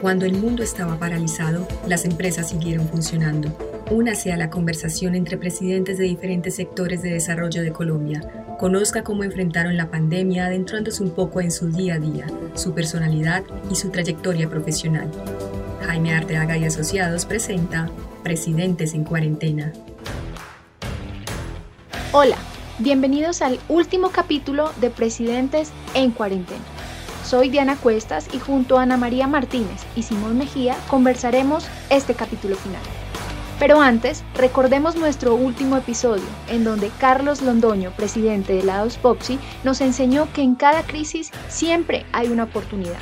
Cuando el mundo estaba paralizado, las empresas siguieron funcionando. Únase a la conversación entre presidentes de diferentes sectores de desarrollo de Colombia. Conozca cómo enfrentaron la pandemia adentrándose un poco en su día a día, su personalidad y su trayectoria profesional. Jaime Arteaga y Asociados presenta Presidentes en Cuarentena. Hola, bienvenidos al último capítulo de Presidentes en Cuarentena. Soy Diana Cuestas y junto a Ana María Martínez y Simón Mejía conversaremos este capítulo final. Pero antes, recordemos nuestro último episodio, en donde Carlos Londoño, presidente de Lados Popsi, nos enseñó que en cada crisis siempre hay una oportunidad.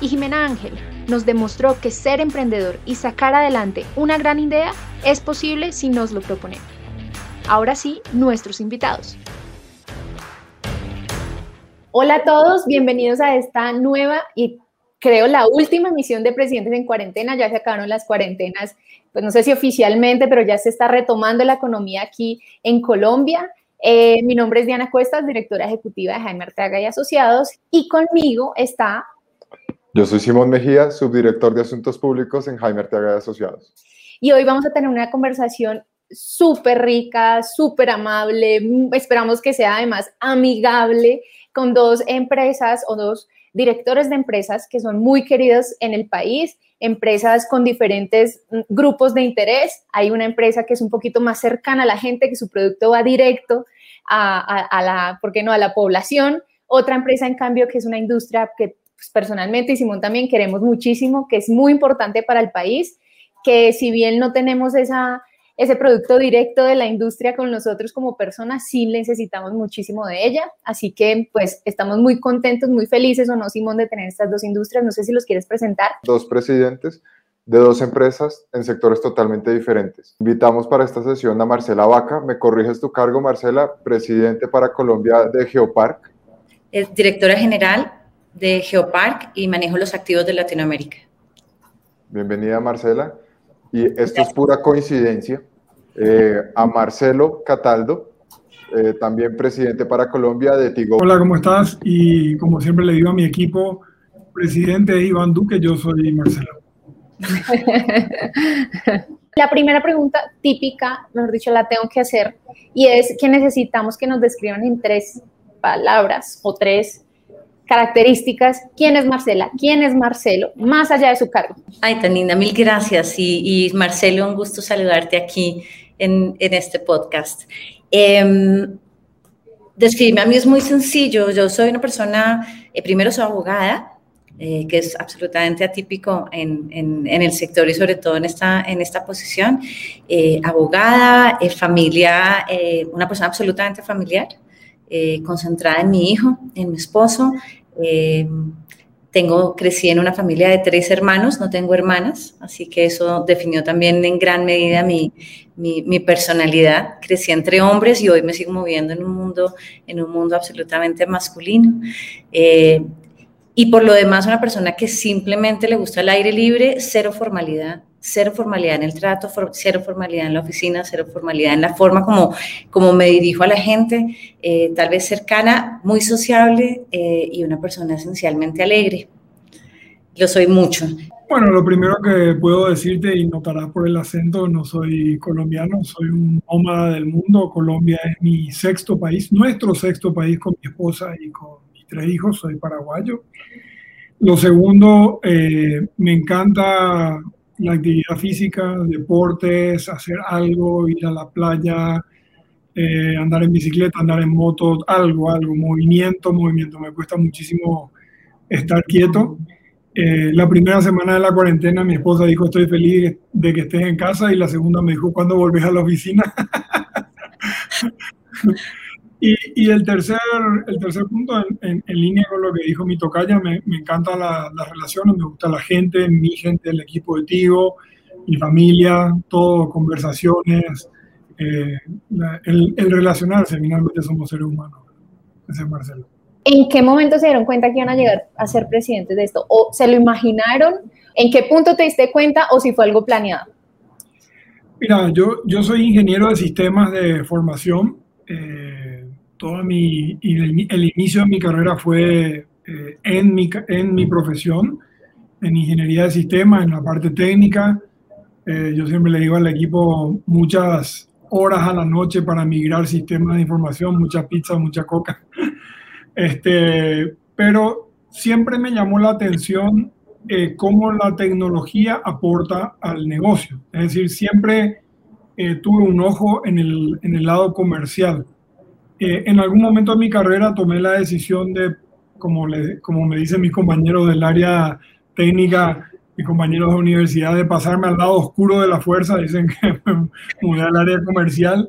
Y Jimena Ángel nos demostró que ser emprendedor y sacar adelante una gran idea es posible si nos lo proponemos. Ahora sí, nuestros invitados. Hola a todos, bienvenidos a esta nueva y creo la última emisión de Presidentes en Cuarentena. Ya se acabaron las cuarentenas pues no sé si oficialmente, pero ya se está retomando la economía aquí en Colombia. Eh, mi nombre es Diana Cuestas, directora ejecutiva de Jaime Arteaga y Asociados, y conmigo está... Yo soy Simón Mejía, subdirector de Asuntos Públicos en Jaime Arteaga y Asociados. Y hoy vamos a tener una conversación súper rica, súper amable, esperamos que sea además amigable con dos empresas o dos directores de empresas que son muy queridos en el país empresas con diferentes mm, grupos de interés. Hay una empresa que es un poquito más cercana a la gente, que su producto va directo a, la, ¿por qué no?, a la población. Otra empresa, en cambio, que es una industria que pues, personalmente y Simón también queremos muchísimo, que es muy importante para el país, que si bien no tenemos esa ese producto directo de la industria con nosotros como personas, sí necesitamos muchísimo de ella. Así que pues estamos muy contentos, muy felices, ¿o no, Simón, de tener estas dos industrias? No sé si los quieres presentar. Dos presidentes de dos empresas en sectores totalmente diferentes. Invitamos para esta sesión a Marcela Vaca. Me corriges tu cargo, Marcela, presidente para Colombia de Geopark. Es directora general de Geopark y manejo los activos de Latinoamérica. Bienvenida, Marcela. Y esto es pura coincidencia, eh, a Marcelo Cataldo, eh, también presidente para Colombia de Tigo. Hola, ¿cómo estás? Y como siempre le digo a mi equipo, presidente es Iván Duque, yo soy Marcelo. La primera pregunta típica, mejor dicho, la tengo que hacer, y es que necesitamos que nos describan en tres palabras o tres características, quién es Marcela, quién es Marcelo, más allá de su cargo. Ay, tan linda, mil gracias. Y, Marcelo, un gusto saludarte aquí en, este podcast. Eh, describirme a mí es muy sencillo. Yo soy una persona, eh, primero soy abogada, eh, que es absolutamente atípico en, el sector y sobre todo en esta, en esta posición. Eh, abogada, familia, una persona absolutamente familiar. concentrada en mi hijo, en mi esposo, eh, tengo, crecí en una familia de tres hermanos, no tengo hermanas, así que eso definió también en gran medida mi, mi, personalidad. Crecí entre hombres y hoy me sigo moviendo en un mundo, en un mundo absolutamente masculino. Eh, y por lo demás, una persona que simplemente le gusta el aire libre, cero formalidad, cero formalidad en el trato, cero formalidad en la oficina, cero formalidad en la forma como, como me dirijo a la gente, eh, tal vez cercana, muy sociable eh, y una persona esencialmente alegre. Lo soy mucho. Bueno, lo primero que puedo decirte, y notarás por el acento, no soy colombiano, soy un nómada del mundo. Colombia es mi sexto país, nuestro sexto país con mi esposa y con mis tres hijos, soy paraguayo. Lo segundo, eh, me encanta la actividad física, deportes, hacer algo, ir a la playa, eh, andar en bicicleta, andar en moto, algo, algo, movimiento, movimiento. Me cuesta muchísimo estar quieto. Eh, la primera semana de la cuarentena mi esposa dijo estoy feliz de que estés en casa y la segunda me dijo ¿cuándo volvés a la oficina? Y, el, tercer, el tercer punto, en, línea con lo que dijo mi tocaya, me, me encantan las relaciones, me gusta la gente, mi gente, el equipo de Tigo, mi familia, todo, conversaciones, eh, el, el, relacionarse, finalmente somos seres humanos. Ese es Marcelo. ¿En qué momento se dieron cuenta que iban a llegar a ser presidentes de esto? ¿O se lo imaginaron? ¿En qué punto te diste cuenta o si fue algo planeado? Mira, yo, yo soy ingeniero de sistemas de formación. Eh, toda mi, el, inicio de mi carrera fue eh, en, mi, en mi profesión en ingeniería de sistemas, en la parte técnica. Eh, yo siempre le digo al equipo muchas horas a la noche para migrar sistemas de información, mucha pizza, mucha coca. Este, pero siempre me llamó la atención eh, cómo la tecnología aporta al negocio. Es decir, siempre eh, tuve un ojo en el, en el lado comercial. Eh, en algún momento de mi carrera tomé la decisión de, como, le, como me dicen mis compañeros del área técnica, mis compañeros de universidad, de pasarme al lado oscuro de la fuerza, dicen que me mudé al área comercial,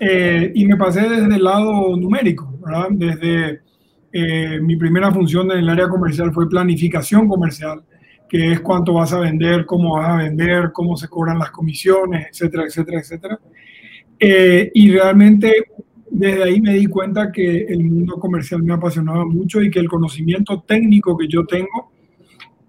y me pasé desde el lado numérico, ¿verdad? Desde eh, mi primera función en el área comercial fue planificación comercial, que es cuánto vas a vender, cómo vas a vender, cómo se cobran las comisiones, etcétera, etcétera, etcétera. Eh, y realmente desde ahí me di cuenta que el mundo comercial me apasionaba mucho y que el conocimiento técnico que yo tengo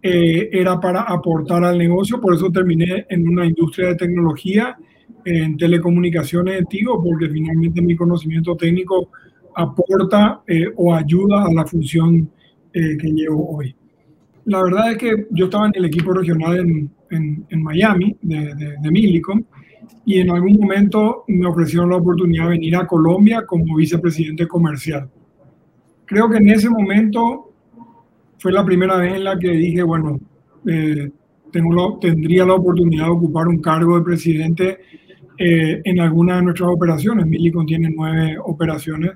eh, era para aportar al negocio. Por eso terminé en una industria de tecnología, en telecomunicaciones de Tigo, porque finalmente mi conocimiento técnico aporta eh, o ayuda a la función eh, que llevo hoy. La verdad es que yo estaba en el equipo regional en, en, Miami de, de, Milicom y en algún momento me ofrecieron la oportunidad de venir a Colombia como vicepresidente comercial. Creo que en ese momento fue la primera vez en la que dije, bueno, eh, tengo tendría la oportunidad de ocupar un cargo de presidente en alguna de nuestras operaciones. Milicom tiene nueve operaciones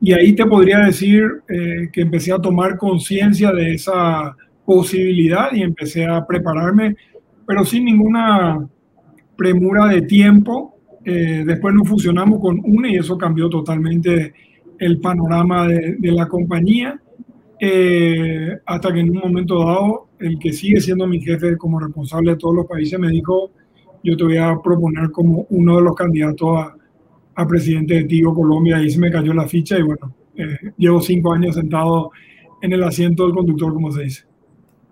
y ahí te podría decir eh, que empecé a tomar conciencia de esa posibilidad y empecé a prepararme, pero sin ninguna premura de tiempo. Eh, después nos fusionamos con UNE y eso cambió totalmente el panorama de, la compañía, eh, hasta que en un momento dado, el que sigue siendo mi jefe como responsable de todos los países me dijo, yo te voy a proponer como uno de los candidatos a, presidente de Tigo Colombia, y se me cayó la ficha y bueno, eh, llevo cinco años sentado en el asiento del conductor, como se dice.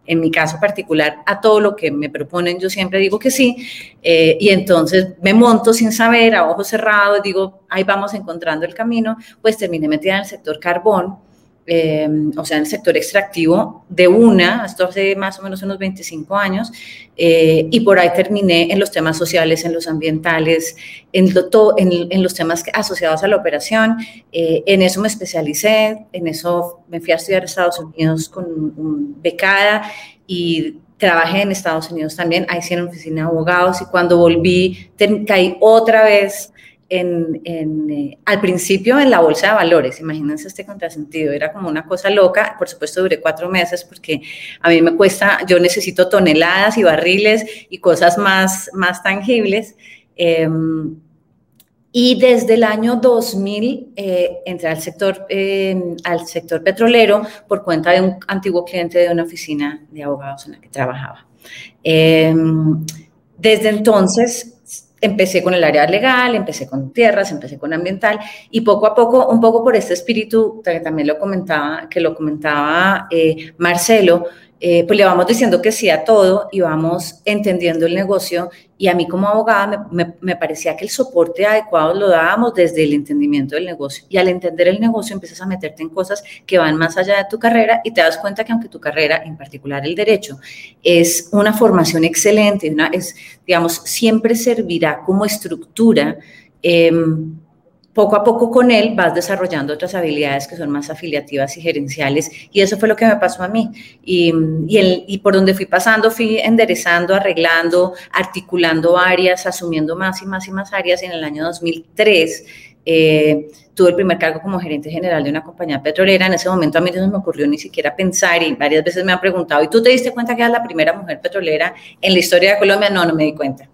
En mi caso particular, a todo lo que me proponen, yo siempre digo que sí, eh, y entonces me monto sin saber, a ojos cerrados, digo, ahí vamos encontrando el camino, pues terminé metida en el sector carbón, eh, o sea, en el sector extractivo de una, esto hace más o menos unos 25 años, eh, y por ahí terminé en los temas sociales, en los ambientales, en, en, los temas asociados a la operación. Eh, en eso me especialicé, en eso me fui a estudiar a Estados Unidos con un becada y trabajé en Estados Unidos también, ahí sí en oficina de abogados, y cuando volví caí otra vez eh, al principio en la bolsa de valores, imagínense este contrasentido, era como una cosa loca, por supuesto duré cuatro meses porque a mí me cuesta, yo necesito toneladas y barriles y cosas más, más tangibles. Em, y desde el año 2000 eh, entré al sector, al sector petrolero por cuenta de un antiguo cliente de una oficina de abogados en la que trabajaba. Em, desde entonces empecé con el área legal, empecé con tierras, empecé con ambiental y poco a poco, un poco por este espíritu que también lo comentaba, que lo comentaba eh, Marcelo, eh, pues le vamos diciendo que sí a todo y vamos entendiendo el negocio. Y a mí como abogada me, me, parecía que el soporte adecuado lo dábamos desde el entendimiento del negocio. Y al entender el negocio empiezas a meterte en cosas que van más allá de tu carrera y te das cuenta que aunque tu carrera, en particular el derecho, es una formación excelente, es, digamos, siempre servirá como estructura. Eh, poco a poco con él vas desarrollando otras habilidades que son más afiliativas y gerenciales y eso fue lo que me pasó a mí y, y, y, por donde fui pasando fui enderezando, arreglando, articulando áreas, asumiendo más y más y más áreas en el año 2003 eh, tuve el primer cargo como gerente general de una compañía petrolera. En ese momento a mí no me ocurrió ni siquiera pensar y varias veces me han preguntado, ¿y tú te diste cuenta que eras la primera mujer petrolera en la historia de Colombia? No, no me di cuenta.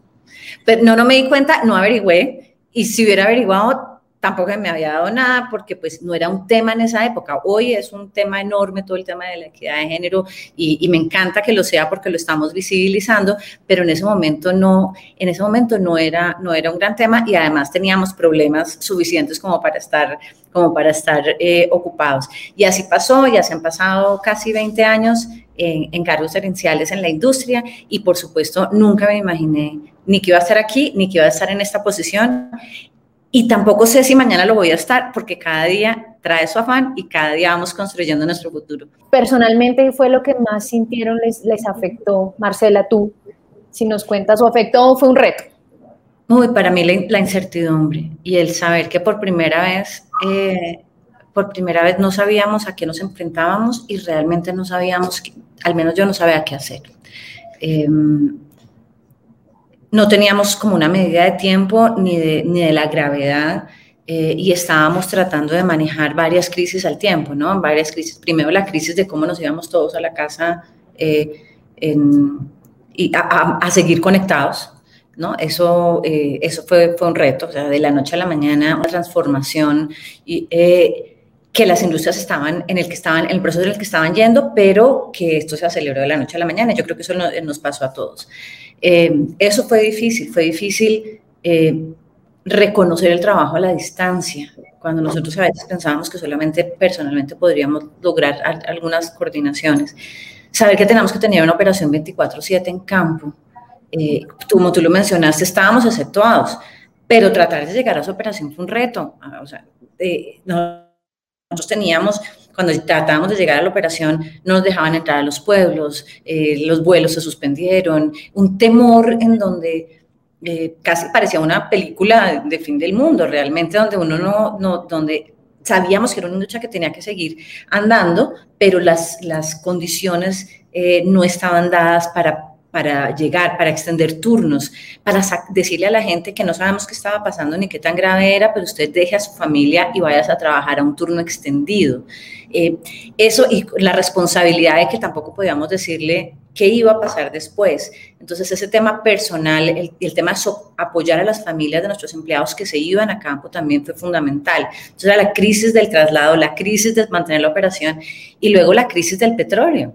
Pero no, no me di cuenta, no averigüé y si hubiera averiguado tampoco me había dado nada porque pues no era un tema en esa época. Hoy es un tema enorme todo el tema de la equidad de género y, me encanta que lo sea porque lo estamos visibilizando, pero en ese momento no, en ese momento no era, no era un gran tema y además teníamos problemas suficientes como para estar, como para estar eh, ocupados. Y así pasó, ya se han pasado casi 20 años en, en cargos gerenciales en la industria y por supuesto nunca me imaginé ni que iba a estar aquí, ni que iba a estar en esta posición y tampoco sé si mañana lo voy a estar porque cada día trae su afán y cada día vamos construyendo nuestro futuro. Personalmente, fue lo que más sintieron les, les afectó? Marcela, tú, si nos cuentas, ¿o afectó o fue un reto? Uy, para mí la, incertidumbre y el saber que por primera vez, eh, por primera vez no sabíamos a qué nos enfrentábamos y realmente no sabíamos, al menos yo no sabía qué hacer. Em, no teníamos como una medida de tiempo ni de, ni de la gravedad eh, y estábamos tratando de manejar varias crisis al tiempo, ¿no? Varias crisis. Primero la crisis de cómo nos íbamos todos a la casa eh, y a, seguir conectados, ¿no? Eso, eh, eso fue, fue un reto, o sea, de la noche a la mañana, una transformación y, que las industrias estaban en el que estaban, en el proceso en el que estaban yendo, pero que esto se aceleró de la noche a la mañana. Yo creo que eso nos pasó a todos. Eh, eso fue difícil, fue difícil eh, reconocer el trabajo a la distancia, cuando nosotros a veces pensábamos que solamente personalmente podríamos lograr algunas coordinaciones. Saber que tenemos que tener una operación 24/7 en campo. Eh, como tú lo mencionaste, estábamos exceptuados, pero tratar de llegar a esa operación fue un reto. O sea, nosotros teníamos cuando tratábamos de llegar a la operación, no nos dejaban entrar a los pueblos, eh, los vuelos se suspendieron, un temor en donde eh, casi parecía una película de fin del mundo, realmente donde uno no, no donde sabíamos que era una lucha que tenía que seguir andando, pero las, las condiciones eh, no estaban dadas para para llegar, para extender turnos, para decirle a la gente que no sabemos qué estaba pasando ni qué tan grave era, pero usted deje a su familia y vayas a trabajar a un turno extendido. Eh, eso y la responsabilidad de que tampoco podíamos decirle qué iba a pasar después. Entonces, ese tema personal, el, el tema de apoyar a las familias de nuestros empleados que se iban a campo también fue fundamental. Entonces, la crisis del traslado, la crisis de mantener la operación y luego la crisis del petróleo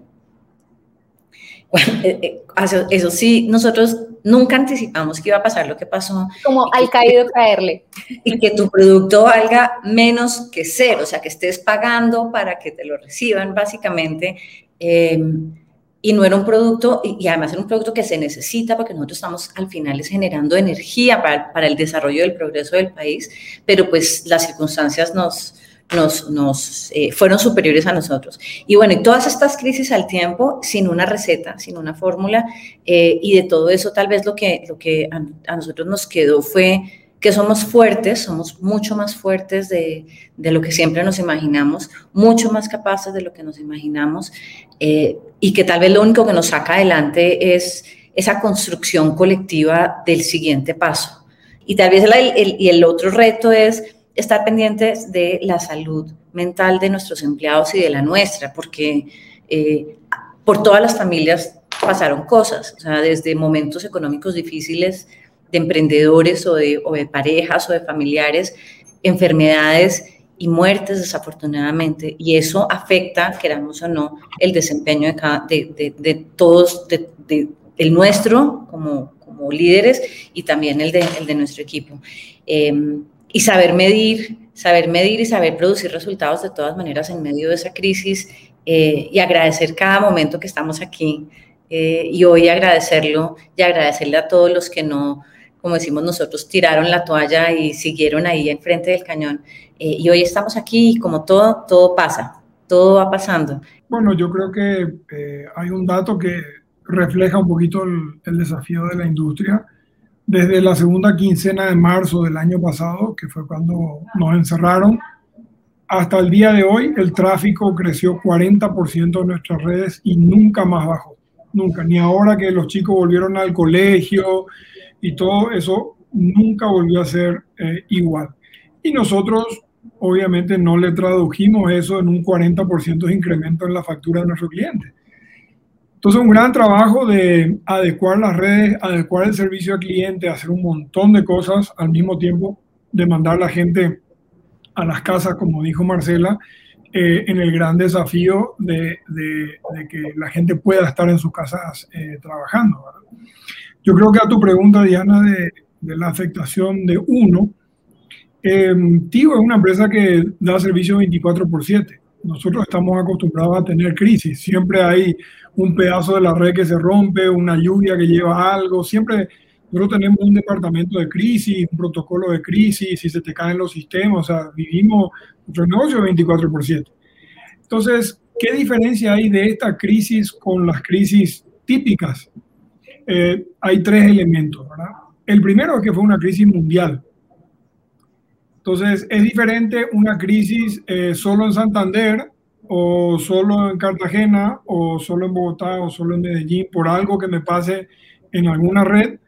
bueno, eh, eh, eso, sí, nosotros nunca anticipamos que iba a pasar lo que pasó. Como al caído caerle. Y que tu producto valga menos que cero, o sea, que estés pagando para que te lo reciban, básicamente. Em, y no era un producto, y, además era un producto que se necesita porque nosotros estamos al final generando energía para, para el desarrollo del progreso del país, pero pues las circunstancias nos, nos, eh, fueron superiores a nosotros. Y bueno, y todas estas crisis al tiempo, sin una receta, sin una fórmula, eh, y de todo eso tal vez lo que, lo que a, nosotros nos quedó fue que somos fuertes, somos mucho más fuertes de, de, lo que siempre nos imaginamos, mucho más capaces de lo que nos imaginamos, eh, y que tal vez lo único que nos saca adelante es esa construcción colectiva del siguiente paso. Y tal vez el, y el otro reto es estar pendientes de la salud mental de nuestros empleados y de la nuestra, porque eh, por todas las familias pasaron cosas, o sea, desde momentos económicos difíciles de emprendedores o de, parejas o de familiares, enfermedades y muertes desafortunadamente, y eso afecta, queramos o no, el desempeño de, de, todos, de, el nuestro como, líderes y también el de, el de nuestro equipo. Em, y saber medir, saber medir y saber producir resultados de todas maneras en medio de esa crisis eh, y agradecer cada momento que estamos aquí eh, y hoy agradecerlo y agradecerle a todos los que no, como decimos nosotros, tiraron la toalla y siguieron ahí enfrente del cañón. Eh, y hoy estamos aquí y como todo, todo pasa, todo va pasando. Bueno, yo creo que hay un dato que refleja un poquito el desafío de la industria desde la segunda quincena de marzo del año pasado, que fue cuando nos encerraron, hasta el día de hoy el tráfico creció 40% en nuestras redes y nunca más bajó. Nunca, ni ahora que los chicos volvieron al colegio y todo eso, nunca volvió a ser eh, igual. Y nosotros obviamente no le tradujimos eso en un 40% de incremento en la factura de nuestro cliente. Entonces, un gran trabajo de adecuar las redes, adecuar el servicio al cliente, hacer un montón de cosas al mismo tiempo de mandar la gente a las casas, como dijo Marcela, eh, en el gran desafío de, que la gente pueda estar en sus casas eh, trabajando. Yo creo que a tu pregunta, Diana, de, la afectación de uno, eh, Tigo es una empresa que da servicio 24 por 7 nosotros estamos acostumbrados a tener crisis. Siempre hay un pedazo de la red que se rompe, una lluvia que lleva algo, siempre Nosotros tenemos un departamento de crisis, un protocolo de crisis, si se te caen los sistemas, o sea, vivimos nuestro negocio 24 por 7. Entonces, ¿qué diferencia hay de esta crisis con las crisis típicas? Eh, hay tres elementos. El primero es que fue una crisis mundial. Entonces, es diferente una crisis eh, solo en Santander o solo en Cartagena o solo en Bogotá o solo en Medellín por algo que me pase en alguna red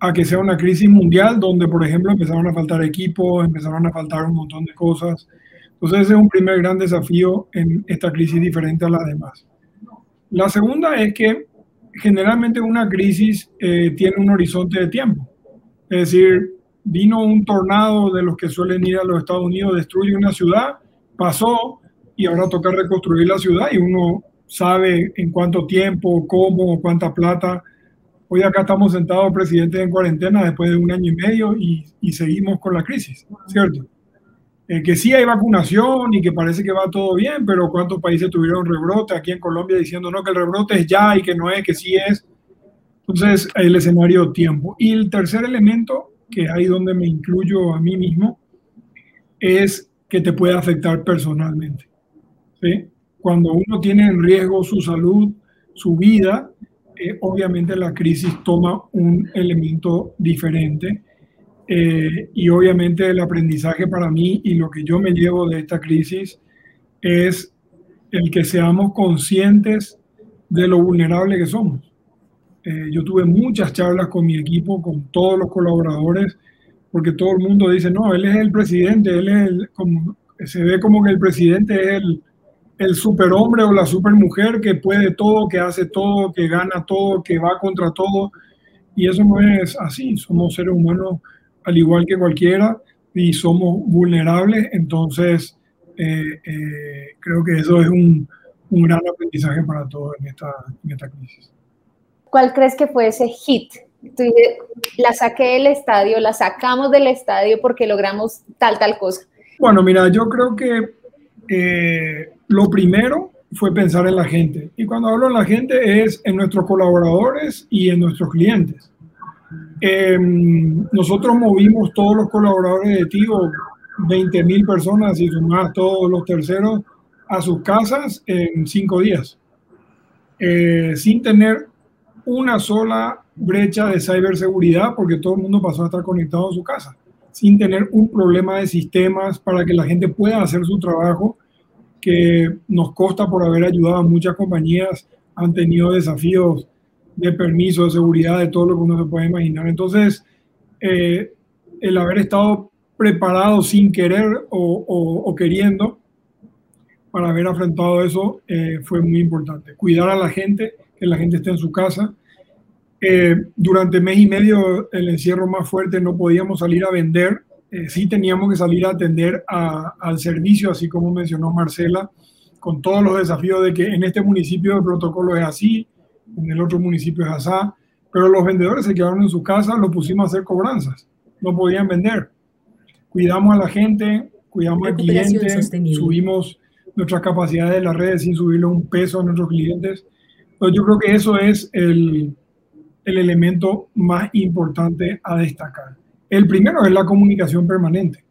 a que sea una crisis mundial donde, por ejemplo, empezaron a faltar equipos, empezaron a faltar un montón de cosas. Entonces, ese es un primer gran desafío en esta crisis diferente a las demás. La segunda es que generalmente una crisis eh, tiene un horizonte de tiempo. Es decir, vino un tornado de los que suelen ir a los Estados Unidos, destruye una ciudad, pasó y ahora toca reconstruir la ciudad y uno sabe en cuánto tiempo, cómo, cuánta plata Hoy acá estamos sentados presidentes en cuarentena después de un año y medio y, seguimos con la crisis, ¿cierto? Eh, que sí hay vacunación y que parece que va todo bien, pero ¿cuántos países tuvieron rebrote aquí en Colombia diciendo no, que el rebrote es ya y que no es, que sí es? Entonces, el escenario tiempo. Y el tercer elemento, que ahí donde me incluyo a mí mismo, es que te puede afectar personalmente. Cuando uno tiene en riesgo su salud, su vida, obviamente la crisis toma un elemento diferente eh, y obviamente el aprendizaje para mí y lo que yo me llevo de esta crisis es el que seamos conscientes de lo vulnerable que somos. Eh, yo tuve muchas charlas con mi equipo, con todos los colaboradores, porque todo el mundo dice, no, él es el presidente, él es el, como, se ve como que el presidente es el, el superhombre o la supermujer que puede todo, que hace todo, que gana todo, que va contra todo. Y eso no es así. Somos seres humanos al igual que cualquiera y somos vulnerables. Entonces, eh, eh, creo que eso es un, un, gran aprendizaje para todos en esta, en esta crisis. ¿Cuál crees que fue ese hit? la saqué del estadio, la sacamos del estadio porque logramos tal, tal cosa. Bueno, mira, yo creo que eh, lo primero fue pensar en la gente. Y cuando hablo en la gente es en nuestros colaboradores y en nuestros clientes. Em, nosotros movimos todos los colaboradores de Tigo, 20 mil personas y más todos los terceros a sus casas en cinco días, eh, sin tener una sola brecha de ciberseguridad, porque todo el mundo pasó a estar conectado a su casa, sin tener un problema de sistemas para que la gente pueda hacer su trabajo que nos consta por haber ayudado a muchas compañías, han tenido desafíos de permiso, de seguridad, de todo lo que uno se puede imaginar. Entonces, eh, el haber estado preparado sin querer o, queriendo para haber afrontado eso eh, fue muy importante. Cuidar a la gente, que la gente esté en su casa. Eh, durante mes y medio, el encierro más fuerte, no podíamos salir a vender eh, sí teníamos que salir a atender al servicio, así como mencionó Marcela, con todos los desafíos de que en este municipio el protocolo es así, en el otro municipio es así, pero los vendedores se quedaron en su casa, lo pusimos a hacer cobranzas, no podían vender. Cuidamos a la gente, cuidamos al cliente, subimos nuestras capacidades de las redes sin subirle un peso a nuestros clientes. Yo creo que eso es el, el elemento más importante a destacar. El primero es la comunicación permanente.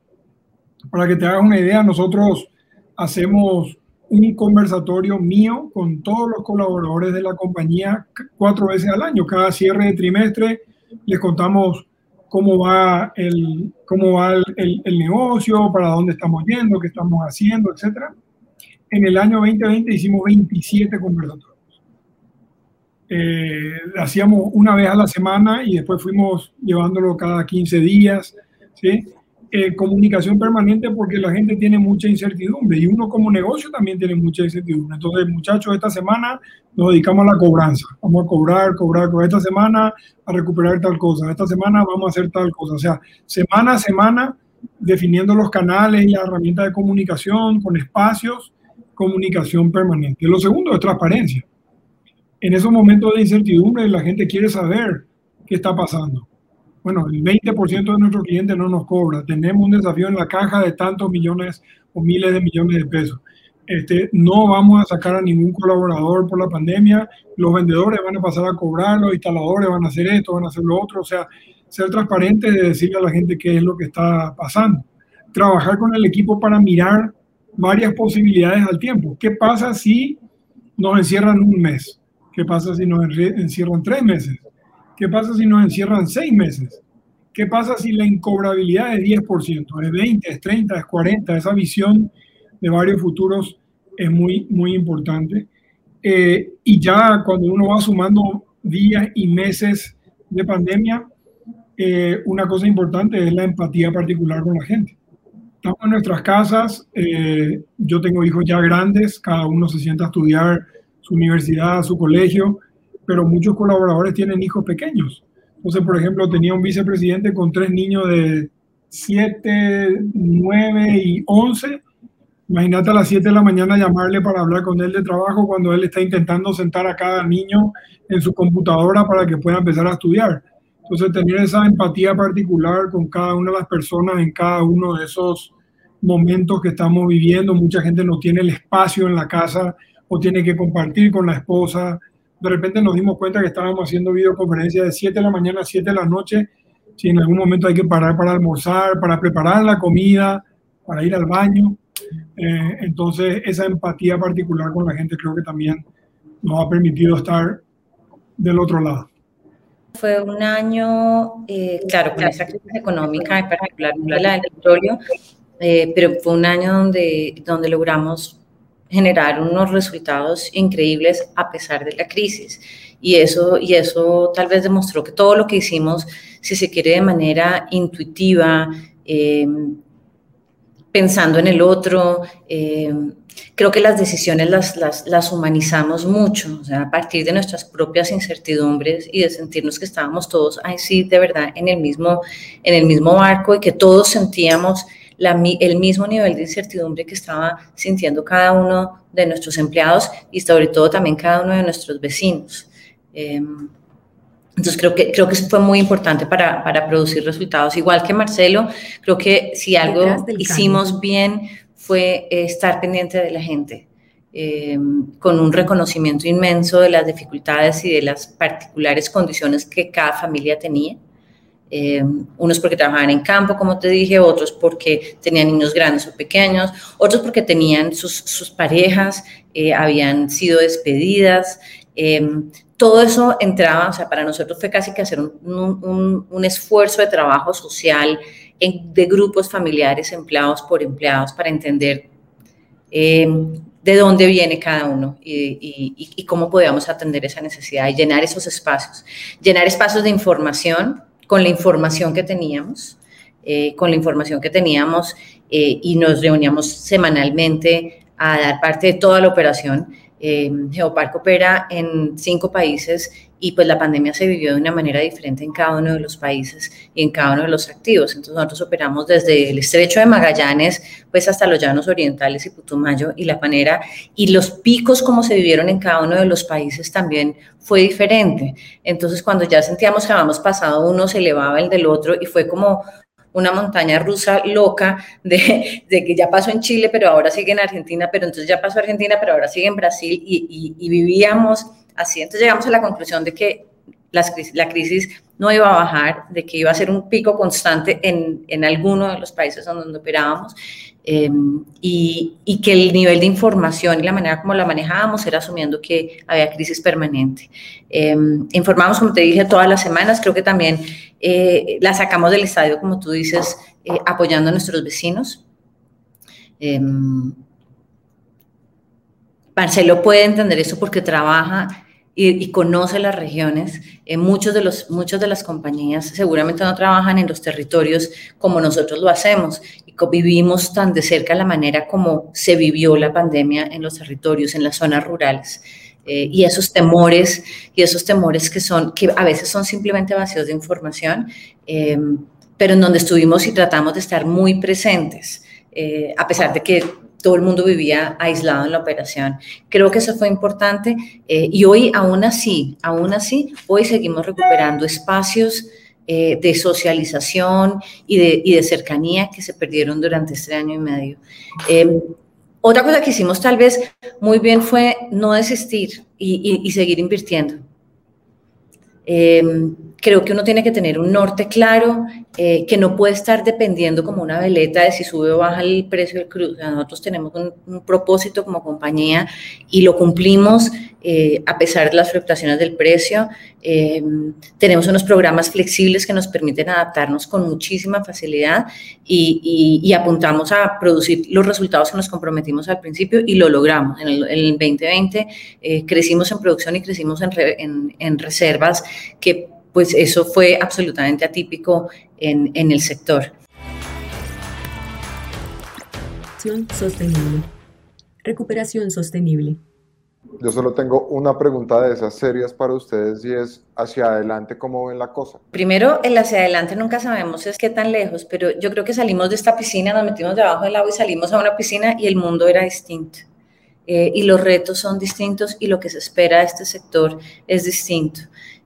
Para que te hagas una idea, nosotros hacemos un conversatorio mío con todos los colaboradores de la compañía cuatro veces al año. Cada cierre de trimestre les contamos cómo va el, cómo va el, el, negocio, para dónde estamos yendo, qué estamos haciendo, etc. En el año 2020 hicimos 27 conversatorios. Eh, hacíamos una vez a la semana y después fuimos llevándolo cada 15 días, ¿sí? Eh, comunicación permanente porque la gente tiene mucha incertidumbre y uno como negocio también tiene mucha incertidumbre. Entonces, muchachos, esta semana nos dedicamos a la cobranza. Vamos a cobrar, cobrar, cobrar. Esta semana a recuperar tal cosa. Esta semana vamos a hacer tal cosa. O sea, semana a semana definiendo los canales y las herramientas de comunicación con espacios, comunicación permanente. Lo segundo es transparencia en esos momentos de incertidumbre la gente quiere saber qué está pasando. Bueno, el 20% de nuestros clientes no nos cobra. Tenemos un desafío en la caja de tantos millones o miles de millones de pesos. este, no vamos a sacar a ningún colaborador por la pandemia, los vendedores van a pasar a cobrar, los instaladores van a hacer esto, van a hacer lo otro, o sea, ser transparente de decirle a la gente qué es lo que está pasando. Trabajar con el equipo para mirar varias posibilidades al tiempo. ¿Qué pasa si nos encierran un mes? ¿Qué pasa si nos encierran tres meses? ¿Qué pasa si nos encierran seis meses? ¿Qué pasa si la incobrabilidad es 10%, es 20, es 30, es 40? Esa visión de varios futuros es muy, muy importante. Eh, y ya cuando uno va sumando días y meses de pandemia, eh, una cosa importante es la empatía particular con la gente. Estamos en nuestras casas, eh, yo tengo hijos ya grandes, cada uno se sienta a estudiar su universidad, su colegio, pero muchos colaboradores tienen hijos pequeños. Entonces, por ejemplo, tenía un vicepresidente con tres niños de 7, 9 y 11. Imagínate a las 7 de la mañana llamarle para hablar con él de trabajo cuando él está intentando sentar a cada niño en su computadora para que pueda empezar a estudiar. Entonces, tener esa empatía particular con cada una de las personas en cada uno de esos momentos que estamos viviendo. Mucha gente no tiene el espacio en la casa o tiene que compartir con la esposa de repente nos dimos cuenta que estábamos haciendo videoconferencias de 7 de la mañana a 7 de la noche, si en algún momento hay que parar para almorzar, para preparar la comida, para ir al baño. Eh, entonces, esa empatía particular con la gente creo que también nos ha permitido estar del otro lado. Fue un año, eh, claro, con esa crisis económica, en particular la del petróleo, eh, pero fue un año donde, donde logramos generar unos resultados increíbles a pesar de la crisis. Y eso, y eso tal vez demostró que todo lo que hicimos, si se quiere de manera intuitiva, em, pensando en el otro, em, creo que las decisiones las, las, humanizamos mucho, a partir de nuestras propias incertidumbres y de sentirnos que estábamos todos, ahí sí, de verdad, en el mismo, en el mismo barco y que todos sentíamos el mismo nivel de incertidumbre que estaba sintiendo cada uno de nuestros empleados y sobre todo también cada uno de nuestros vecinos. Em, entonces creo que, creo que eso fue muy importante para, para, producir resultados. Igual que Marcelo, creo que si algo hicimos bien fue estar pendiente de la gente, em, con un reconocimiento inmenso de las dificultades y de las particulares condiciones que cada familia tenía. Eh, unos porque trabajaban en campo, como te dije, otros porque tenían niños grandes o pequeños, otros porque tenían sus, sus parejas, eh, habían sido despedidas. Eh, todo eso entraba, o sea, para nosotros fue casi que hacer un, un, un esfuerzo de trabajo social en, de grupos familiares, empleados por empleados, para entender de dónde viene cada uno y, y, y, cómo podíamos atender esa necesidad y llenar esos espacios. Llenar espacios de información, con la información que teníamos, eh, con la información que teníamos eh, y nos reuníamos semanalmente a dar parte de toda la operación. Eh, Geopark opera en cinco países y pues la pandemia se vivió de una manera diferente en cada uno de los países y en cada uno de los activos. Entonces nosotros operamos desde el estrecho de Magallanes pues hasta los llanos orientales y Putumayo y La Panera y los picos como se vivieron en cada uno de los países también fue diferente. Entonces cuando ya sentíamos que habíamos pasado uno se elevaba el del otro y fue como una montaña rusa loca de, de, que ya pasó en Chile, pero ahora sigue en Argentina, pero entonces ya pasó Argentina, pero ahora sigue en Brasil y, y, vivíamos así. Entonces llegamos a la conclusión de que las, la crisis no iba a bajar, de que iba a ser un pico constante en, en alguno de los países donde operábamos eh, y, y, que el nivel de información y la manera como la manejábamos era asumiendo que había crisis permanente. Eh, informamos, como te dije, todas las semanas, creo que también eh, la sacamos del estadio, como tú dices, eh, apoyando a nuestros vecinos. Marcelo puede entender eso porque trabaja y, conoce las regiones. Eh, muchos, de los, muchas de las compañías seguramente no trabajan en los territorios como nosotros lo hacemos y vivimos tan de cerca la manera como se vivió la pandemia en los territorios, en las zonas rurales. Eh, y esos temores, y esos temores que son, que a veces son simplemente vacíos de información, eh, pero en donde estuvimos y tratamos de estar muy presentes, a pesar de que todo el mundo vivía aislado en la operación. Creo que eso fue importante eh, y hoy aún así, aún así, hoy seguimos recuperando espacios eh, de socialización y de, y de, cercanía que se perdieron durante este año y medio. Otra cosa que hicimos tal vez muy bien fue no desistir y, seguir invirtiendo. Em, creo que uno tiene que tener un norte claro, eh, que no puede estar dependiendo como una veleta de si sube o baja el precio del crudo. nosotros tenemos un, propósito como compañía y lo cumplimos eh, a pesar de las fluctuaciones del precio. Eh, tenemos unos programas flexibles que nos permiten adaptarnos con muchísima facilidad y, apuntamos a producir los resultados que nos comprometimos al principio y lo logramos. En el, 2020 crecimos en producción y crecimos en, en reservas que pues eso fue absolutamente atípico en, en el sector. Sostenible. Recuperación sostenible. Yo solo tengo una pregunta de esas serias para ustedes y es hacia adelante, ¿cómo ven la cosa? Primero, el hacia adelante nunca sabemos es qué tan lejos, pero yo creo que salimos de esta piscina, nos metimos debajo del agua y salimos a una piscina y el mundo era distinto. Eh, y los retos son distintos y lo que se espera de este sector es distinto.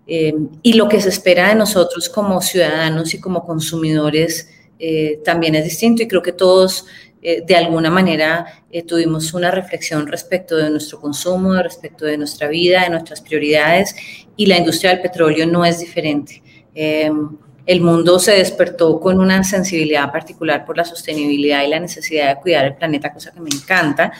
Eh, y lo que se espera de nosotros como ciudadanos y como consumidores eh, también es distinto y creo que todos eh, de alguna manera tuvimos una reflexión respecto de nuestro consumo, respecto de nuestra vida, de nuestras prioridades y la industria del petróleo no es diferente. el mundo se despertó con una sensibilidad particular por la sostenibilidad y la necesidad de cuidar el planeta, cosa que me encanta.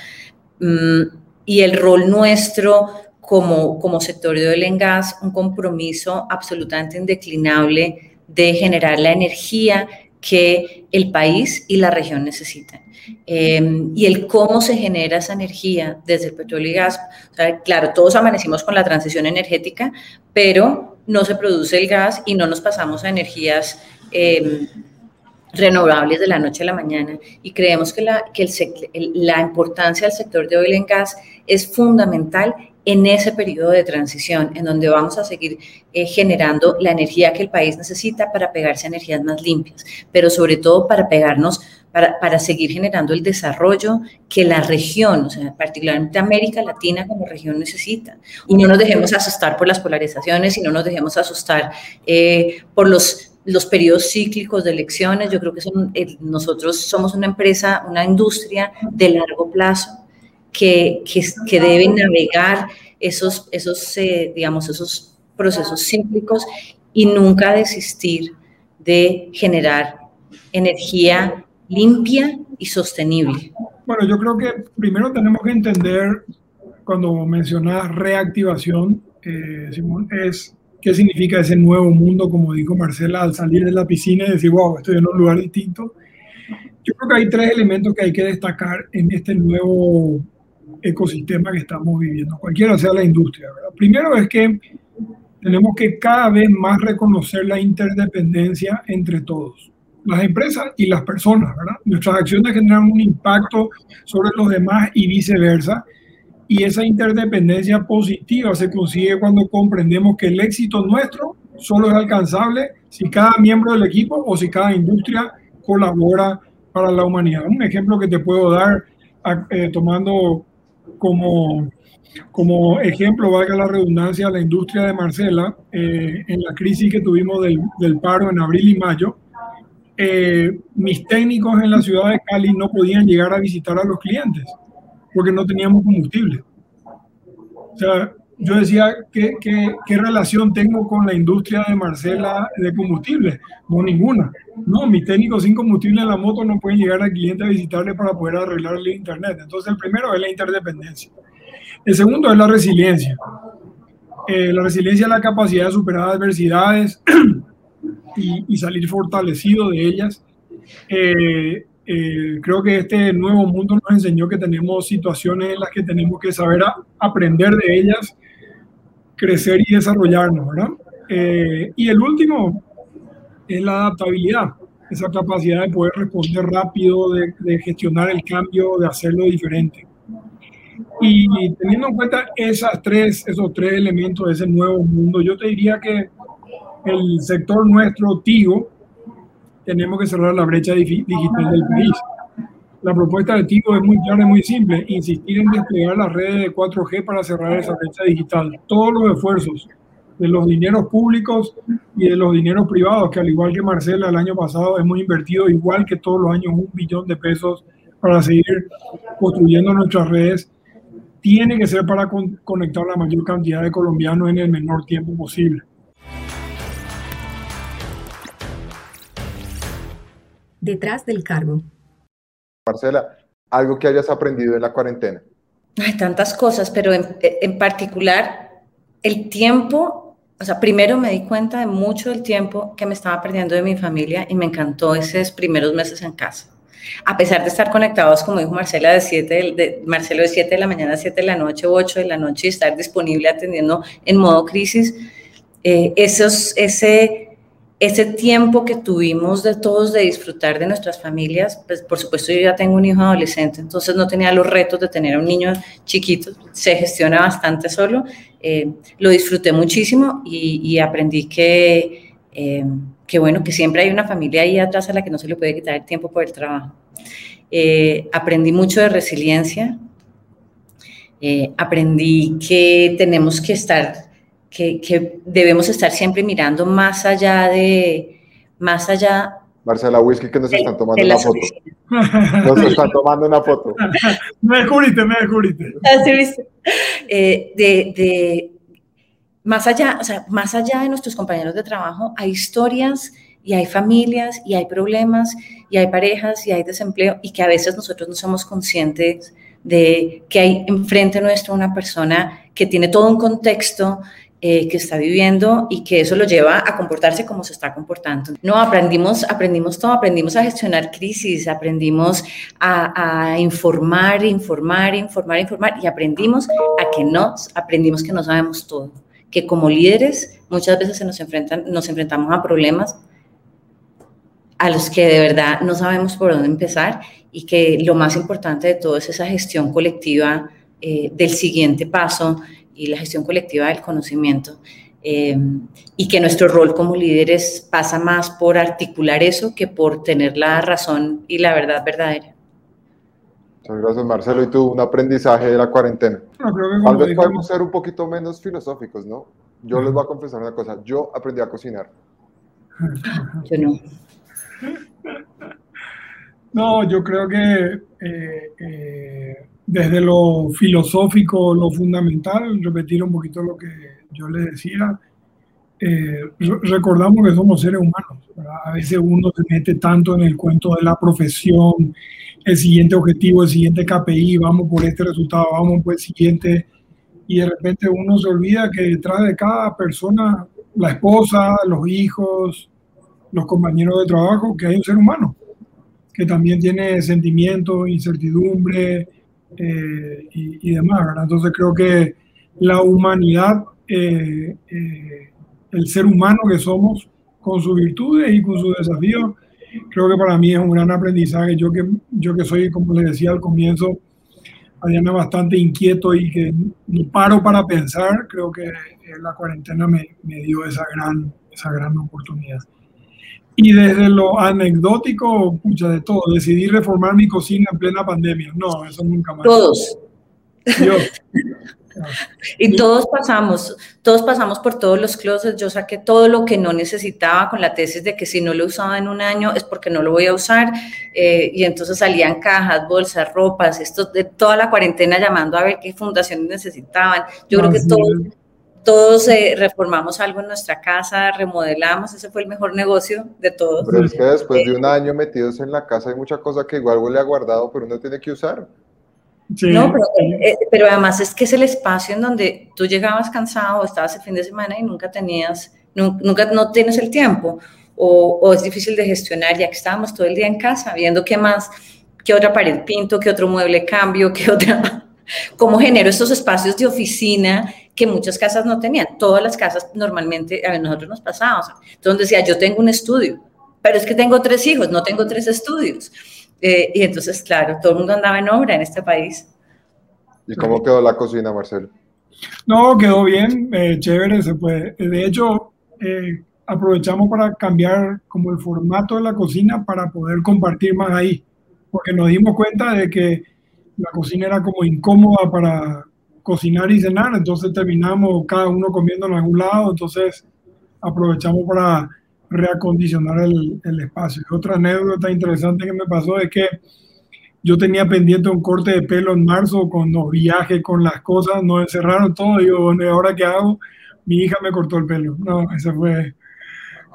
Mm, y el rol nuestro como, como sector de oil and gas un compromiso absolutamente indeclinable de generar la energía que el país y la región necesitan. Em, y el cómo se genera esa energía desde el petróleo y gas. claro, todos amanecimos con la transición energética, pero no se produce el gas y no nos pasamos a energías em, renovables de la noche a la mañana. Y creemos que, la, que el, la importancia del sector de oil and gas es fundamental en ese periodo de transición, en donde vamos a seguir eh, generando la energía que el país necesita para pegarse a energías más limpias, pero sobre todo para pegarnos, para, para seguir generando el desarrollo que la región, o sea, particularmente América Latina como región necesita. Y no nos dejemos asustar por las polarizaciones y no nos dejemos asustar eh, por los los periodos cíclicos de elecciones. Yo creo que son, eh, nosotros somos una empresa, una industria de largo plazo que, que, deben navegar esos, esos eh, digamos, esos procesos cíclicos y nunca desistir de generar energía limpia y sostenible. Bueno, yo creo que primero tenemos que entender, cuando mencionas reactivación, eh, Simón, es qué significa ese nuevo mundo, como dijo Marcela, al salir de la piscina y decir, wow, estoy en un lugar distinto. Yo creo que hay tres elementos que hay que destacar en este nuevo ecosistema que estamos viviendo, cualquiera sea la industria. Primero es que tenemos que cada vez más reconocer la interdependencia entre todos, las empresas y las personas. ¿verdad? Nuestras acciones generan un impacto sobre los demás y viceversa. Y esa interdependencia positiva se consigue cuando comprendemos que el éxito nuestro solo es alcanzable si cada miembro del equipo o si cada industria colabora para la humanidad. Un ejemplo que te puedo dar eh, tomando como, como ejemplo, valga la redundancia, la industria de Marcela, eh, en la crisis que tuvimos del, del, paro en abril y mayo, eh, mis técnicos en la ciudad de Cali no podían llegar a visitar a los clientes porque no teníamos combustible. O sea, yo decía, ¿qué, qué, qué relación tengo con la industria de Marcela de combustible? No, ninguna. No, mis técnicos sin combustible en la moto no pueden llegar al cliente a visitarle para poder arreglarle internet. Entonces, el primero es la interdependencia. El segundo es la resiliencia. Eh, la resiliencia es la capacidad de superar adversidades y, y salir fortalecido de ellas. Eh, eh, creo que este nuevo mundo nos enseñó que tenemos situaciones en las que tenemos que saber aprender de ellas, crecer y desarrollarnos, ¿verdad? y el último es la adaptabilidad, esa capacidad de poder responder rápido, de, gestionar el cambio, de hacerlo diferente. Y teniendo en cuenta esas tres, esos tres elementos de ese nuevo mundo, yo te diría que el sector nuestro, Tigo, tenemos que cerrar la brecha digital del país. La propuesta de Tigo es muy clara y muy simple, insistir en desplegar las redes de 4G para cerrar esa brecha digital. Todos los esfuerzos de los dineros públicos y de los dineros privados, que al igual que Marcela el año pasado hemos invertido igual que todos los años un billón de pesos para seguir construyendo nuestras redes, tiene que ser para conectar la mayor cantidad de colombianos en el menor tiempo posible. Detrás del cargo. Marcela, algo que hayas aprendido en la cuarentena. Hay tantas cosas, pero en, particular el tiempo, o sea, primero me di cuenta de mucho del tiempo que me estaba perdiendo de mi familia y me encantó esos primeros meses en casa. A pesar de estar conectados, como dijo Marcela, de 7 de, Marcelo de 7 de la mañana a 7 de la noche, 8 de la noche y estar disponible atendiendo en modo crisis, eh, esos, ese ese tiempo que tuvimos de todos de disfrutar de nuestras familias, pues por supuesto yo ya tengo un hijo adolescente, entonces no tenía los retos de tener a un niño chiquito, se gestiona bastante solo, eh, lo disfruté muchísimo y, aprendí que, eh, que, bueno, que siempre hay una familia ahí atrás a la que no se le puede quitar el tiempo por el trabajo. Eh, aprendí mucho de resiliencia, aprendí que tenemos que estar que, debemos estar siempre mirando más allá de, más allá. Marcela Whisky, que nos están tomando una foto. Nos están tomando una foto. me descubriste, me descubriste. Eh, de, de, más allá, o sea, más allá de nuestros compañeros de trabajo, hay historias y hay familias y hay problemas y hay parejas y hay desempleo y que a veces nosotros no somos conscientes de que hay enfrente nuestro una persona que tiene todo un contexto eh, que está viviendo y que eso lo lleva a comportarse como se está comportando. No, aprendimos, aprendimos todo, aprendimos a gestionar crisis, aprendimos a, a informar, informar, informar, informar y aprendimos a que no, aprendimos que no sabemos todo, que como líderes muchas veces se nos, enfrentan, nos enfrentamos a problemas a los que de verdad no sabemos por dónde empezar y que lo más importante de todo es esa gestión colectiva eh, del siguiente paso, y la gestión colectiva del conocimiento. Eh, y que nuestro rol como líderes pasa más por articular eso que por tener la razón y la verdad verdadera. Muchas gracias, Marcelo. ¿Y tú, un aprendizaje de la cuarentena? Tal vez podemos ser un poquito menos filosóficos, ¿no? Yo les voy a confesar una cosa. Yo aprendí a cocinar. Yo no. No, yo creo que eh, eh, desde lo filosófico, lo fundamental, repetir un poquito lo que yo le decía, eh, recordamos que somos seres humanos. A veces uno se mete tanto en el cuento de la profesión, el siguiente objetivo, el siguiente KPI, vamos por este resultado, vamos por el siguiente, y de repente uno se olvida que detrás de cada persona, la esposa, los hijos, los compañeros de trabajo, que hay un ser humano, que también tiene sentimientos, incertidumbre, eh, y, demás. Entonces creo que la humanidad, eh, eh, el ser humano que somos, con sus virtudes y con sus desafíos, creo que para mí es un gran aprendizaje. Yo que, yo que soy, como les decía al comienzo, Adriana, bastante inquieto y que no paro para pensar, creo que la cuarentena me, me dio esa gran, esa gran oportunidad. Y desde lo anecdótico, mucha de todo. Decidí reformar mi cocina en plena pandemia. No, eso nunca más. Todos. y todos pasamos, todos pasamos por todos los closets. Yo saqué todo lo que no necesitaba con la tesis de que si no lo usaba en un año es porque no lo voy a usar. Eh, y entonces salían cajas, bolsas, ropas, esto de toda la cuarentena llamando a ver qué fundaciones necesitaban. Yo creo que todos todos eh, reformamos algo en nuestra casa, remodelamos, ese fue el mejor negocio de todos. Pero es que después de un año metidos en la casa hay mucha cosa que igual huele a guardado, pero uno tiene que usar. No, eh, eh, pero, además es que es el espacio en donde tú llegabas cansado o estabas el fin de semana y nunca tenías, nunca no tienes el tiempo o, o es difícil de gestionar ya que estábamos todo el día en casa viendo qué más, qué otra pared pinto, qué otro mueble cambio, qué otra cómo genero estos espacios de oficina que muchas casas no tenían. Todas las casas normalmente, a nosotros nos pasábamos. Entonces decía, yo tengo un estudio, pero es que tengo tres hijos, no tengo tres estudios. Eh, y entonces, claro, todo el mundo andaba en obra en este país. ¿Y cómo quedó la cocina, Marcelo? No, quedó bien, eh, chévere, se puede. De hecho, eh, aprovechamos para cambiar como el formato de la cocina para poder compartir más ahí, porque nos dimos cuenta de que la cocina era como incómoda para cocinar y cenar, entonces terminamos cada uno comiendo en algún lado, entonces aprovechamos para reacondicionar el, el espacio. otra anécdota interesante que me pasó es que yo tenía pendiente un corte de pelo en marzo con los viajes, con las cosas, nos encerraron todo. Y yo, bueno, ¿y ahora qué hago? Mi hija me cortó el pelo. No, eso fue,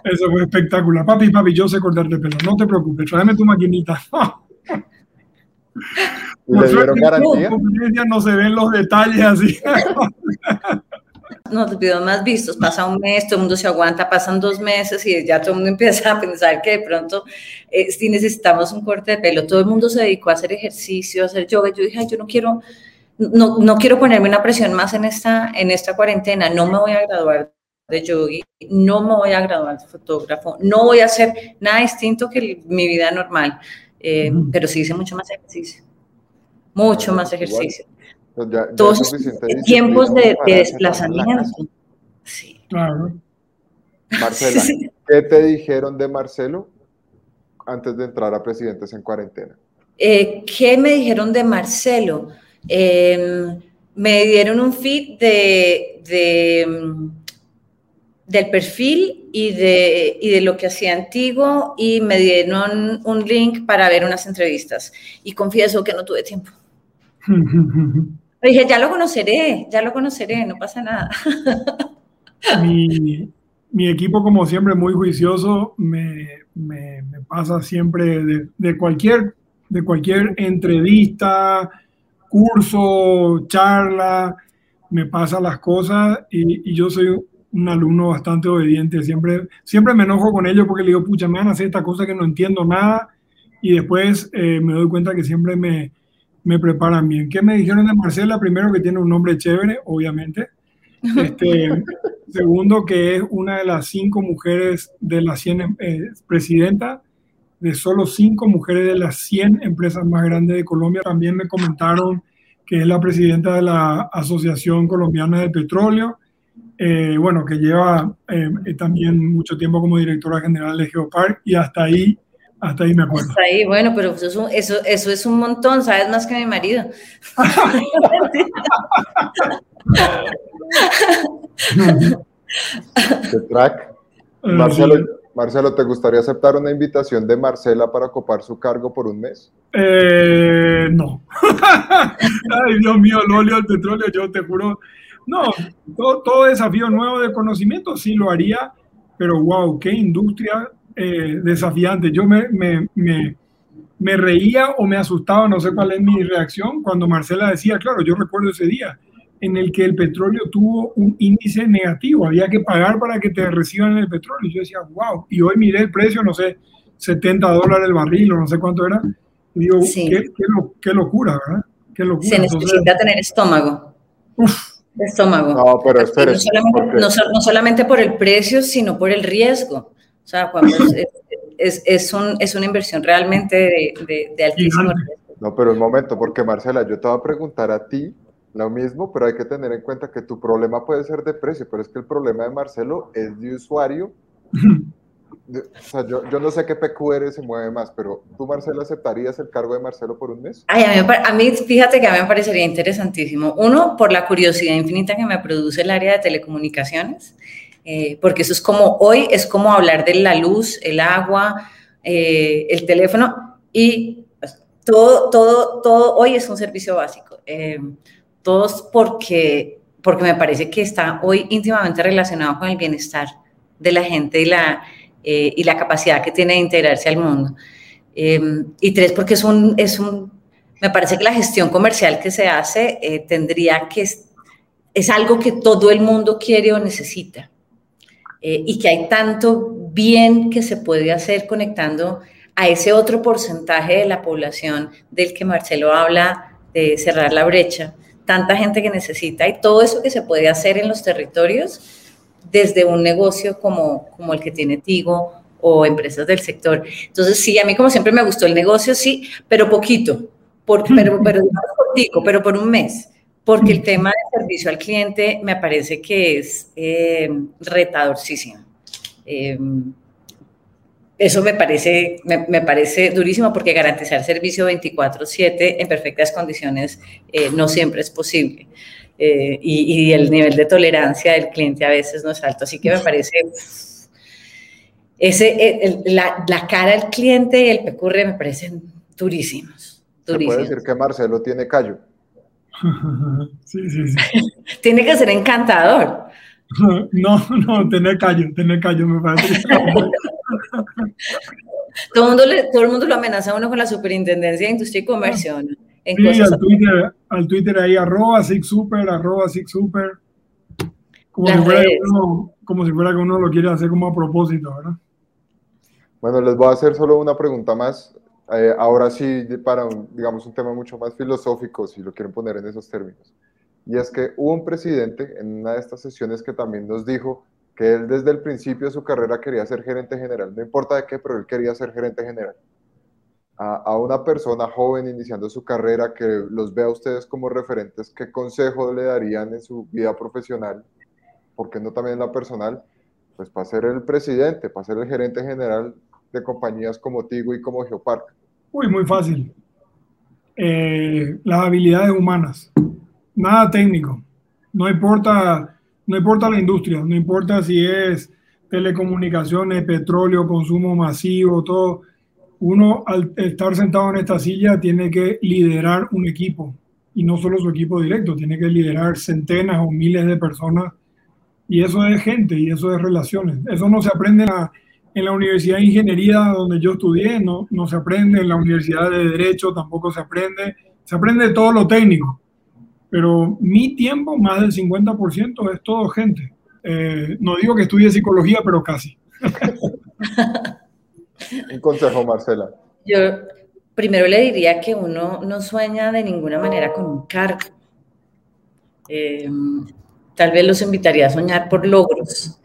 eso fue espectacular. Papi, papi, yo sé cortarte el pelo. No te preocupes, tráeme tu maquinita. ¿Y le dieron garantía? No se ven los detalles así. Los videos más vistos, pasa un mes, todo el mundo se aguanta, pasan dos meses y ya todo el mundo empieza a pensar que de pronto eh, si necesitamos un corte de pelo. Todo el mundo se dedicó a hacer ejercicio, a hacer yoga. Yo dije, yo no quiero, no, no quiero ponerme una presión más en esta, en esta cuarentena, no me voy a graduar de yogi, no me voy a graduar de fotógrafo, no voy a hacer nada distinto que mi vida normal, eh, pero sí hice mucho más ejercicio, mucho más ejercicio. Ya, ya Todos es esos suficiente tiempos de, de desplazamiento. Sí. Claro. Marcela. ¿qué te dijeron de Marcelo antes de entrar a Presidentes en Cuarentena? Eh, ¿Qué me dijeron de Marcelo? Eh, me dieron un feed de, de, mm, del perfil y de, y de lo que hacía antiguo y me dieron un link para ver unas entrevistas. Y confieso que no tuve tiempo. Dije, ya lo conoceré, ya lo conoceré, no pasa nada. mi, mi equipo, como siempre, muy juicioso, me, me- me pasa siempre de, de cualquier, de cualquier entrevista, curso, charla, me pasa las cosas y, y yo soy un alumno bastante obediente. Siempre, siempre me enojo con ellos porque le digo, pucha, me van a hacer esta cosa que no entiendo nada y después eh, me doy cuenta que siempre me, me preparan bien. ¿Qué me dijeron de Marcela? Primero que tiene un nombre chévere, obviamente. Este, segundo, que es una de las cinco mujeres de las 100 eh, presidenta de solo cinco mujeres de las 100 empresas más grandes de Colombia. También me comentaron que es la presidenta de la Asociación Colombiana del Petróleo. eh, bueno, que lleva eh, también mucho tiempo como directora general de Geopark y hasta ahí, hasta ahí me acuerdo. Hasta ahí, bueno, pero eso es, un, eso, eso es un montón, ¿sabes? Más que mi marido. ¿Qué track? Marcelo. Marcelo, ¿te gustaría aceptar una invitación de Marcela para ocupar su cargo por un mes? Eh, no. Ay, Dios mío, el óleo, el petróleo, yo te juro. No, todo, todo desafío nuevo de conocimiento sí lo haría, pero wow, qué industria eh, desafiante. Yo me, me, me, me reía o me asustaba, no sé cuál es mi reacción, cuando Marcela decía, claro, yo recuerdo ese día en el que el petróleo tuvo un índice negativo, había que pagar para que te reciban el petróleo. Y yo decía, wow, y hoy miré el precio, no sé, 70 dólares el barril o no sé cuánto era. Y digo, Sí. qué, qué lo- qué locura, ¿verdad? Qué locura. Se Entonces, necesita tener estómago. Estómago. No, pero espere. no, solamente, no no solamente por el precio, sino por el riesgo. O sea, cuando es, es, es- un- es una inversión realmente de, de- de altísimo riesgo. No, pero un momento, porque Marcela, yo te voy a preguntar a ti lo mismo, pero hay que tener en cuenta que tu problema puede ser de precio, pero es que el problema de Marcelo es de usuario. O sea, yo, yo no sé qué PQR se mueve más, pero ¿tú, Marcela, aceptarías el cargo de Marcelo por un mes? Ay, a mí, a mí, fíjate que a mí me parecería interesantísimo. Uno, por la curiosidad infinita que me produce el área de telecomunicaciones, eh, porque eso es como, hoy es como hablar de la luz, el agua, eh, el teléfono y pues, todo, todo, todo hoy es un servicio básico. Eh, todos porque, porque me parece que está hoy íntimamente relacionado con el bienestar de la gente y la, eh, y la capacidad que tiene de integrarse al mundo. Eh, y tres, porque es un, es un, me parece que la gestión comercial que se hace eh, tendría que, es algo que todo el mundo quiere o necesita. Eh, y que hay tanto bien que se puede hacer conectando a ese otro porcentaje de la población del que Marcelo habla de cerrar la brecha, tanta gente que necesita y todo eso que se puede hacer en los territorios desde un negocio como, como el que tiene Tigo o empresas del sector. Entonces, sí, a mí como siempre me gustó el negocio, sí, pero poquito, pero por un mes, porque el tema de servicio al cliente me parece que es eh, retadorcísimo. Eh, eso me parece, me, me, parece durísimo porque garantizar servicio 24/7 en perfectas condiciones eh, no siempre es posible. Eh, y, y, el nivel de tolerancia del cliente a veces no es alto. Así que me parece ese, el, la, la, cara del cliente y el PQR me parecen durísimos, Se puede decir que Marcelo tiene callo. sí, sí, sí. tiene que ser encantador. No, no, tener callo, tener callo me parece. todo, el mundo todo el mundo lo amenaza a uno con la superintendencia de industria y comercio. ¿no? sí, al Twitter, al Twitter ahí, arroba super arroba super Como si, fuera que uno, como si fuera que uno lo quiere hacer como a propósito, ¿verdad? Bueno, les voy a hacer solo una pregunta más. Eh, ahora sí, para, un, digamos, un tema mucho más filosófico, si lo quieren poner en esos términos. Y es que hubo un presidente en una de estas sesiones que también nos dijo que él desde el principio de su carrera quería ser gerente general. No importa de qué, pero él quería ser gerente general. A, a una persona joven iniciando su carrera que los vea a ustedes como referentes, ¿qué consejo le darían en su vida profesional? ¿Por qué no también en la personal? Pues para ser el presidente, para ser el gerente general de compañías como Tigo y como Geopark. Uy, muy fácil. Eh, las habilidades humanas nada técnico. No importa, no importa la industria, no importa si es telecomunicaciones, petróleo, consumo masivo, todo. Uno al estar sentado en esta silla tiene que liderar un equipo y no solo su equipo directo, tiene que liderar centenas o miles de personas y eso es gente y eso es relaciones. Eso no se aprende en en la Universidad de Ingeniería donde yo estudié, no, no se aprende en la Universidad de Derecho, tampoco se aprende, se aprende todo lo técnico pero mi tiempo, más del 50%, es todo gente. Eh, no digo que estudie psicología, pero casi. Un consejo, Marcela. Yo primero le diría que uno no sueña de ninguna manera con un cargo. Eh, tal vez los invitaría a soñar por logros.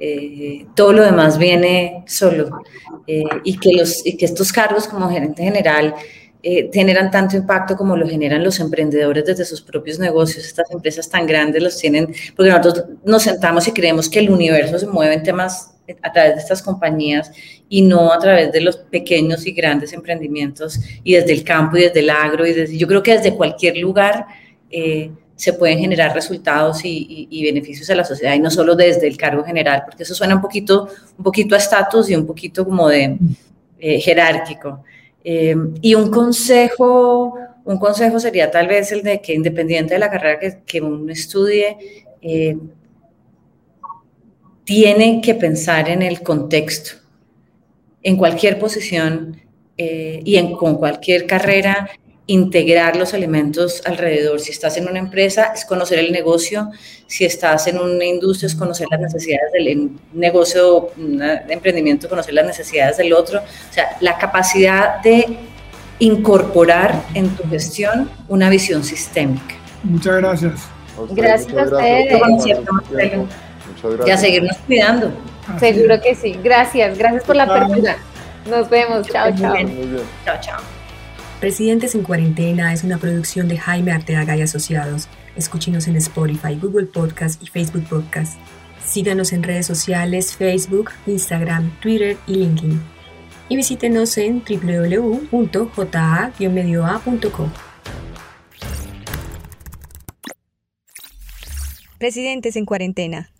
Eh, todo lo demás viene solo. y, que los, y que estos cargos como gerente general eh, generan tanto impacto como lo generan los emprendedores desde sus propios negocios. Estas empresas tan grandes los tienen, porque nosotros nos sentamos y creemos que el universo se mueve en temas a través de estas compañías y no a través de los pequeños y grandes emprendimientos y desde el campo y desde el agro y desde, yo creo que desde cualquier lugar eh, se pueden generar resultados y, beneficios a la sociedad y no solo desde el cargo general, porque eso suena un poquito, un poquito a estatus y un poquito como de eh, jerárquico. Eh, y un consejo, un consejo sería tal vez el de que independiente de la carrera que, que uno estudie, eh, tiene que pensar en el contexto. En cualquier posición eh, y en, con cualquier carrera, integrar los elementos alrededor. Si estás en una empresa, es conocer el negocio. Si estás en una industria, es conocer las necesidades del negocio, un emprendimiento, conocer las necesidades del otro. O sea, la capacidad de incorporar en tu gestión una visión sistémica. Muchas gracias. gracias a ustedes. Y a seguirnos cuidando. Seguro que sí. Gracias. Gracias por la apertura. Nos vemos. Chao, chao. Chao, chao. Presidentes en Cuarentena es una producción de Jaime Arteaga y Asociados. Escúchenos en Spotify, Google Podcast y Facebook Podcast. Síganos en redes sociales, Facebook, Instagram, Twitter y LinkedIn. Y visítenos en. Presidentes en Cuarentena.